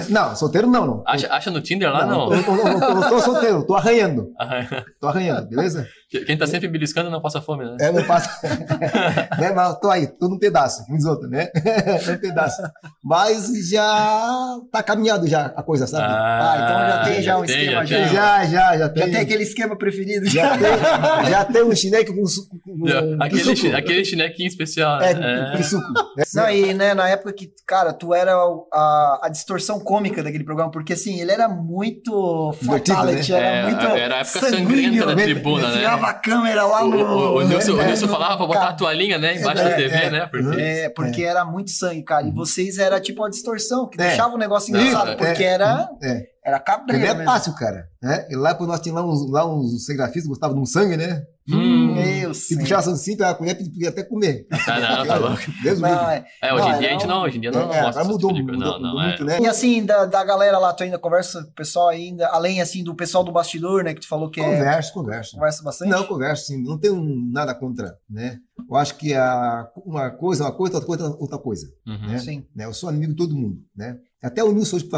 Não, solteiro não, não. Acha, acha no Tinder lá, não, não? Eu, tô solteiro, tô arranhando. Arranha. Tô arranhando, beleza? Quem tá sempre beliscando não passa fome, né? É, não passa. [laughs] né, mas tô aí, tô num pedaço, como diz outro, né? [laughs] num pedaço. Mas já tá caminhado já a coisa, sabe? Ah, então já tem já um tem, esquema, tem. já, já, já tem. Já tem aquele esquema preferido? Já [laughs] tem, já tem um chineque com suco. Com, Já, Aquele, suco. chi- aquele chinequinho especial. É, né? com, com suco. né? Não, e né, na época que, cara, tu era a, a distorção cômica daquele programa, porque assim, ele era muito Divertido, fatality, né? era É, muito era a época sangrenta da tribuna, né? Tirava a câmera lá O, no... o, o Nilson, o né, Nilson no- falava pra botar a toalhinha, né? Embaixo É, da TV, é. né? Porque... É, porque era muito sangue, cara. E vocês era tipo uma distorção, que É. deixava o negócio Não, engraçado, é. porque era, É. era cabreiro é fácil, cara. Né? E lá, quando nós tínhamos lá uns, lá uns cigrafistas que gostavam de um sangue, né? Hum. Meu Se puxasse assim, pegava a colher, podia até comer. Ah, não, tá louco. Deus me Não, é. É, hoje Não, em dia a gente um- não, hoje em dia não É, mostra agora esse mudou, tipo mudou, Não, não, mudou é. muito, né? E assim, da, da galera lá, tu ainda conversa com o pessoal ainda, além assim do pessoal do bastidor, né, que tu falou que é, Converso, converso. conversa bastante? Não, converso sim. Não tenho nada contra, né? Eu acho que a, uma coisa é uma coisa, outra coisa é outra coisa. Uhum. né? Sim. né? Eu sou amigo de todo mundo, né? Até o Nilson hoje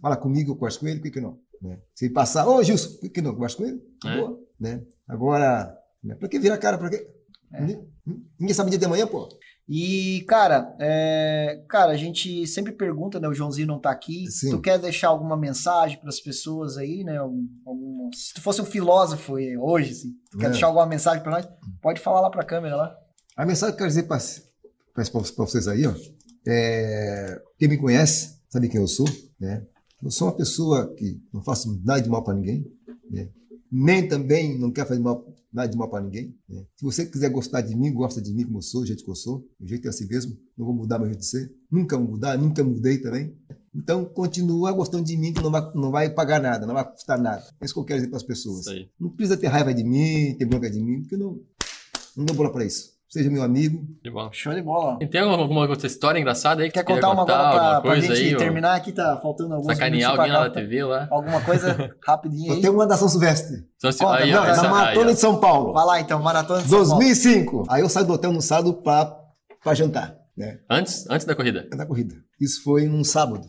fala comigo, eu converso com ele, por que que não? Né? Se ele passar, ô Gilson, por que que não? Eu Converso com ele? É. Boa, né? Agora, né? pra que virar cara? Pra quê? É. Ninguém, sabe dia de amanhã, pô. E, cara, é, cara, a gente sempre pergunta, né? O Joãozinho não tá aqui. Sim. Tu quer deixar alguma mensagem para as pessoas aí, né? Algum- se tu fosse um filósofo hoje, assim, tu quer É. deixar alguma mensagem para nós? Pode falar lá pra câmera lá. A mensagem que eu quero dizer para vocês aí, ó, é, quem me conhece sabe quem eu sou, né? Eu sou uma pessoa que não faço nada de mal para ninguém, né? Nem também não quero fazer mal, nada de mal para ninguém. né? Se você quiser gostar de mim, gosta de mim como eu sou, do jeito que eu sou, do jeito que é assim mesmo, não vou mudar meu jeito de ser, nunca vou mudar, nunca mudei também. Então, continua gostando de mim, que não vai, não vai pagar nada, não vai custar nada. É isso que eu quero dizer para as pessoas. Não precisa ter raiva de mim, ter bronca de mim, porque não, não dou bola para isso. Seja meu amigo, Que bom. Show de bola. E tem alguma, alguma outra história engraçada aí que Quer contar uma agora pra, alguma pra coisa gente aí? ou terminar aqui? Tá faltando alguns Sacanear alguém lá pra na cá. TV lá? Alguma coisa rapidinho eu aí. tenho uma da São Silvestre. Se- Conta, aí, não, é essa- na aí, Maratona ó. de São Paulo. Vai lá então, Maratona de São Paulo. 2005. Aí eu saí do hotel no sábado para jantar, né? Antes, antes da corrida. Da corrida. Isso foi num sábado.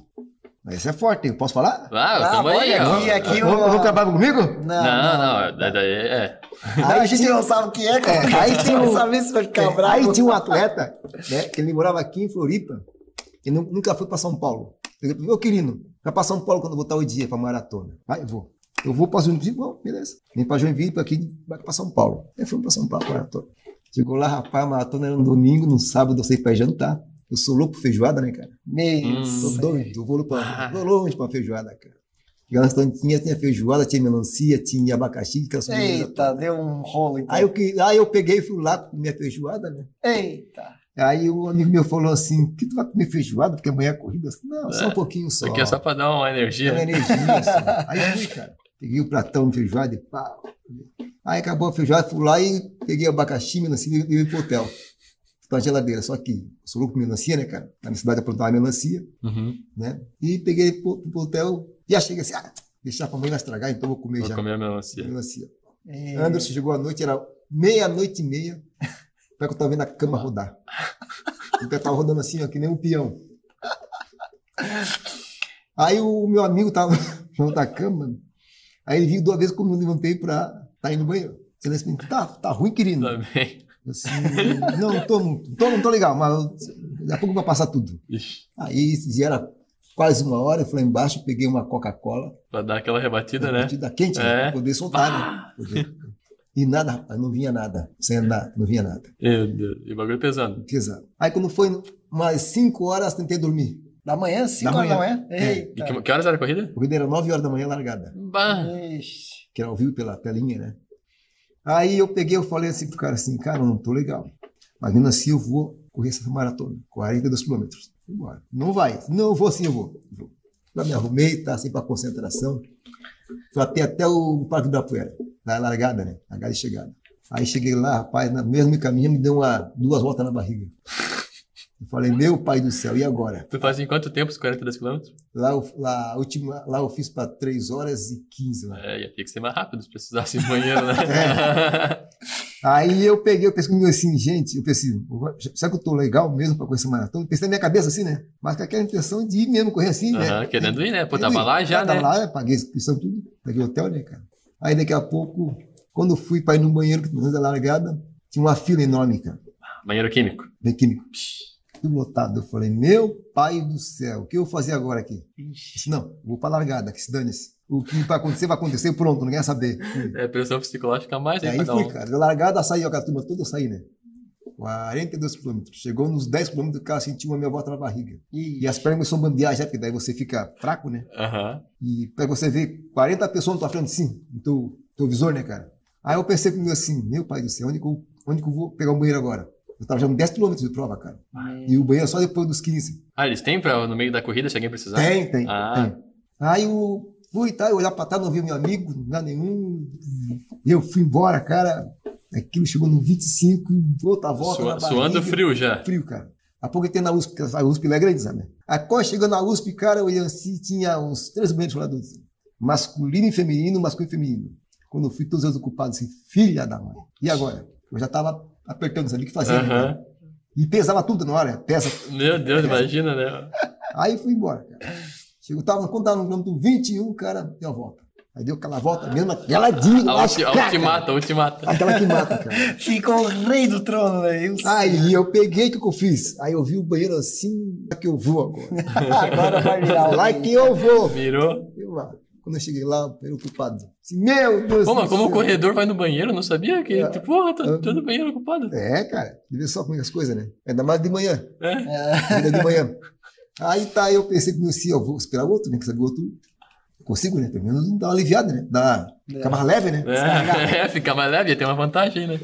Mas isso é forte, hein? posso falar? Ah, Ah, tamo aí, olha ó. aqui, aqui Vamos, o- vamos acabar comigo? Não, Não, não, daí- daí é. Aí a gente não sabe o que é, cara. É, aí tinha não um- sabe se vai ficar É, bravo. aí tinha um atleta, né? Que ele morava aqui em Floripa e nu- nunca foi para São Paulo. Eu falei, meu querido, vai para São Paulo quando eu botar o dia para maratona. Vai, eu vou. Eu vou para Joinville, bom, beleza. Vem para Joinville, para aqui, vai para São Paulo. Aí fomos para São Paulo, maratona. Chegou lá, rapaz, a maratona era um domingo, no sábado eu saí para jantar. Eu sou louco por feijoada, né, cara? Meu Hum. Doido, eu vou, pra, Ah. vou longe pra feijoada, cara. Restaurante, tinha, tinha feijoada, tinha melancia, tinha abacaxi, que era Eita, deu um rolo então. Aí eu, aí eu peguei e fui lá comer a feijoada, né? Eita. Aí um amigo meu falou assim, que tu vai comer feijoada porque amanhã é corrida? Eu disse, não, só um pouquinho só. Isso aqui é só pra dar uma energia. Uma energia, só. Aí eu fui, cara. Peguei o pratão de feijoada e pau. Aí acabou a feijoada, fui lá e peguei abacaxi, melancia e levei pro hotel. Pra geladeira. Só que sou louco por melancia, né, cara? Na minha cidade eu plantava melancia, Uhum. né? E peguei pro, pro hotel, já cheguei assim, ah, deixar pra amanhã estragar, então vou comer Vou já. comer a melancia. Melancia. É. Anderson chegou à noite, era meia-noite e meia, [laughs] pra que eu tava vendo a cama rodar. O pé tava rodando assim, ó, que nem um peão. Aí o meu amigo tava [laughs] junto da cama, aí ele viu duas vezes como eu levantei pra tá indo no banheiro. Ele disse, tá, tá ruim, querido. Tá bem. Assim, não, tô, tô, não tô legal, mas daqui a pouco vai passar tudo. Ixi, Aí era quase uma hora, eu fui lá embaixo, peguei uma Coca-Cola, pra dar aquela rebatida, né? batida quente, né? É. Pra poder soltar, né? Poder- E nada, rapaz, não vinha nada. Sem andar, não vinha nada. Meu Deus, e o bagulho pesando. Pesado. Aí quando foi umas 5 horas, tentei dormir. Da manhã? 5 Da horas da manhã. É. E que, que horas era a corrida? A corrida era 9 horas da manhã largada, Bah. Ixi. que era ao vivo pela telinha, né? Aí eu peguei, eu falei assim pro cara assim, cara, não tô legal. Mas mesmo assim eu vou correr essa maratona, 42 quilômetros. Não vai. Não eu vou sim, eu vou. vou. Lá me arrumei, tá assim para concentração. Fui até o Parque do Apoeira, na largada, né? Largada e chegada. Aí cheguei lá, rapaz, no mesmo caminho me deu uma, duas voltas na barriga. Eu falei, meu pai do céu, e agora? Tu faz em quanto tempo os 42 quilômetros? Lá, eu- lá, última, lá eu fiz para 3 horas e 15 lá. É, ia ter que ser mais rápido se precisasse ir no banheiro, né? [laughs] Aí eu peguei, eu pensei comigo assim, gente, eu pensei, será que eu tô legal mesmo para correr essa maratona? Pensei na minha cabeça assim, né? Mas com aquela intenção de ir mesmo correr assim, né? Aham, querendo ir, né? Pô, tava lá já, tava né? lá, paguei a inscrição, tudo, paguei o hotel, né, cara? Aí daqui a pouco, quando fui para ir no banheiro, que antes da largada, tinha uma fila enorme, cara, Banheiro químico. bem químico. Tudo lotado. Eu falei, meu pai do céu, o que eu vou fazer agora aqui? Disse, não, vou para largada, que se dane-se. O que vai acontecer, vai acontecer, pronto, ninguém vai saber. É pressão psicológica mais E aí aí fui, um. cara. Da largada, saí, ó, a turma toda, saí, né? 42 quilômetros. Chegou nos 10 quilômetros, o cara sentiu uma minha volta na barriga. E as pernas começam a bambear já, porque daí você fica fraco, né? Aham. E pra você ver 40 pessoas na tua frente, sim, no teu, teu visor, né, cara? Aí eu pensei comigo assim, meu pai do céu, onde que eu, onde que eu vou pegar um banheiro agora? Eu tava já com 10 quilômetros de prova, cara. E o banheiro é só depois dos 15. Ah, eles têm pra, no meio da corrida, se alguém precisar? Tem, tem, Ah. tem. Aí eu fui, tá, eu olhar pra trás, não vi meu amigo, nada nenhum. E eu fui embora, cara. Aquilo chegou no 25, outra volta Sua- na suando barriga. frio já. Frio, cara. A pouco entrei na USP, porque a USP lá é grande, sabe? Aí quando chegou na USP, cara, eu olhei assim, tinha uns três banheiros lá dentro. Masculino e feminino, masculino e feminino. Quando eu fui, todos eles ocupados, assim, filha da mãe. E agora? Eu já tava apertando, sabia o que fazer. né? E pesava tudo na hora, pesa. Meu Deus, [laughs] imagina, né? Aí fui embora, cara. Chegou, tava, quando tava no quilômetro 21, cara, deu a volta. Aí deu aquela volta mesmo, aquela diga. A, ulti, a ultimata, a ultimata. Aquela que mata, cara. [laughs] Ficou o rei do trono, né? Eu sei. Aí eu peguei, o que, que eu fiz? Aí eu vi o banheiro assim, que eu vou agora. [laughs] Agora vai virar Lá que eu vou. Virou. Eu. Quando eu cheguei lá, eu ocupado. Assim, meu Deus Pô, mas como o corredor vai no banheiro, eu não sabia que, É. tipo, porra, tá todo banheiro ocupado. É, cara. Vê só como é as coisas, né? Ainda mais de manhã. É. Ainda de manhã. Aí tá, eu pensei comigo assim, eu vou esperar o outro, né? Que sabe o outro. Consigo, né? Pelo menos dá uma aliviada, né? Dá, fica mais leve, né? É, [laughs] é, fica mais leve, tem uma vantagem, né?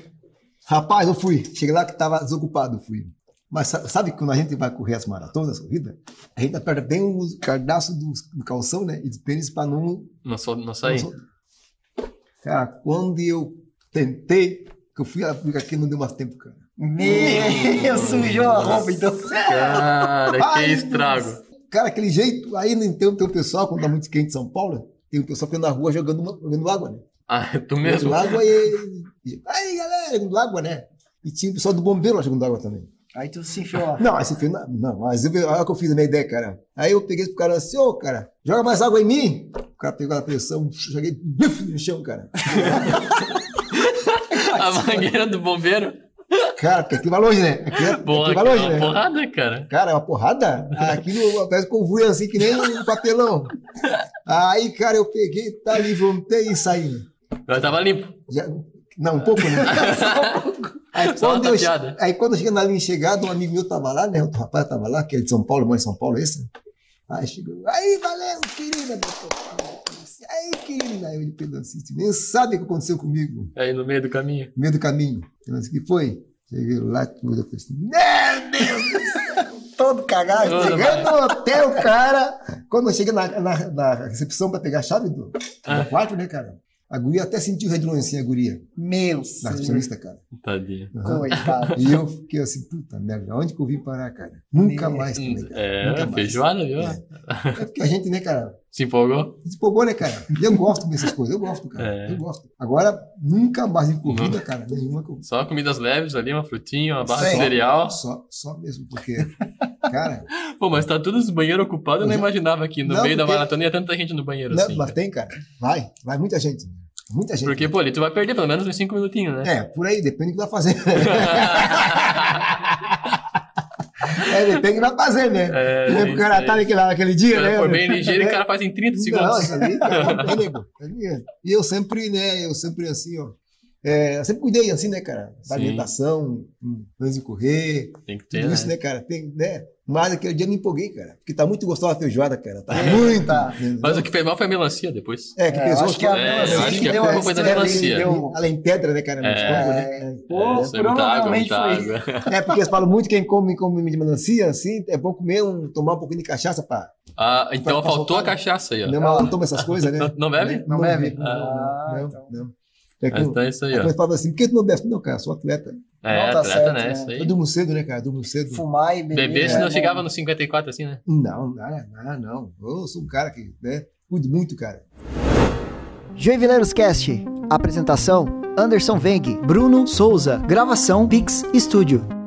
Rapaz, eu fui. Cheguei lá que tava desocupado, fui. Mas sa- sabe que quando a gente vai correr as maratonas, as corridas, a gente aperta bem o cadastro do, do calção, né? E do tênis pra não Não, só, não saí. Cara, quando eu tentei, que eu fui aqui, não deu mais tempo, cara. Meu, sujou a roupa, então. Cara, que estrago. Cara, aquele jeito, aí não tem, tem o pessoal, quando tá muito quente em São Paulo, tem o pessoal que anda na rua jogando, uma- jogando água, né? Ah, tu mesmo? Jogando água e. e aí, galera, jogando água, né? E tinha o pessoal do bombeiro lá jogando água também. Aí tu se enfiou lá. Não, esse filme, não, mas eu, olha o que eu fiz a minha ideia, cara. Aí eu peguei pro cara assim, ô, cara, joga mais água em mim. O cara pegou a pressão, joguei buf, no chão, cara. [laughs] A mangueira do bombeiro? Cara, porque aqui vai longe, né? Aqui, é- Porra, aqui vai longe, uma né? porrada, cara. Cara, é uma porrada. Aquilo parece que convulha assim, que nem um papelão. Aí, cara, eu peguei, tá ali, voltei e saí. Eu tava limpo. Já- não, um pouco, né? Aí [laughs] Só uma quando, eu, aí quando eu cheguei na linha chegada, um amigo meu tava lá, né? Outro rapaz tava lá, que é de São Paulo, mora em São Paulo, esse. Aí chegou, aí, valeu, querida, doutor. Aí, querida, aí ele assim, nem sabe o que aconteceu comigo, Aí no meio do caminho. no meio do caminho. Eu o que foi? Cheguei lá, tudo, eu falei assim, meu Deus! [laughs] Todo cagado. Todo. Cheguei no hotel, cara. Quando eu cheguei na, na, na recepção pra pegar a chave do, do Ah. quarto, né, cara? A guria até sentiu assim, a guria. Meu Na recepcionista, cara. Tadinho. Aham. Coitado. E eu fiquei assim, puta merda, onde que eu vim parar, cara? Nunca Meu. mais também, cara. É, Nunca mais. feijoada, viu? É. É porque a gente, né, cara, Se empolgou? se empolgou, né, cara? E eu gosto dessas coisas, eu gosto, cara. É. Eu gosto. Agora, nunca mais em corrida, cara, nenhuma eu... Só comidas leves ali, uma frutinha, uma barra de cereal. Só, só mesmo, porque, [laughs] cara, Pô, mas tá todos os banheiros ocupados, eu não imaginava que no Não, meio da maratona ia tanta gente no banheiro não, assim. mas cara. tem, cara, vai, vai muita gente, muita gente. Porque, pô, ali tu vai perder pelo menos uns 5 minutinhos, né? É, por aí, depende do que vai fazer. [laughs] é, depende do que vai fazer, né? É, Lembra que o cara tá naquele, naquele dia, né? for bem ligeiro, o cara faz em 30 Não, segundos. isso ali, cara, [laughs] tem nego. É. E eu sempre, né, eu sempre assim, ó, É, eu sempre cuidei assim, né, cara? Da Sim. alimentação, hum, antes de correr, Tem que ter, tudo isso, né? né, cara? Tem, né? Mas aquele dia eu me empolguei, cara. Porque tá muito gostosa a feijoada, cara. Tá É, muito. tá. Mas o que fez mal foi a melancia depois. É, que É, pesou acho que a É, melancia acho que deu culpa foi da melancia. deu- Ela em pedra, né, cara? No É. estômago, né? É, É, pô, é muita água, provavelmente muita foi. água. [laughs] É, porque eles falam muito quem come, come de melancia, assim, é bom comer um, tomar um pouquinho de cachaça pra. Ah, então Pra- pra faltou a soltar, cachaça aí, ó. Não, não toma essas coisas, né? Não- [laughs] não bebe? Não bebe? Ah, não, então. não. É que, Então é isso aí, ó. falam assim, por que tu não bebe? Não, cara, sou atleta. É, Não, tá atleta, certo, né? né? Isso aí. Eu durmo cedo, né, cara? Durmo cedo. Fumar e beber. Beber, é se não bom. chegava no 54 assim, né? Não, não, não, não. Eu sou um cara que, né, cuido muito, cara. Joinvileiros Cast. Apresentação: Anderson Veng, Bruno Souza. Gravação: Pix Studio.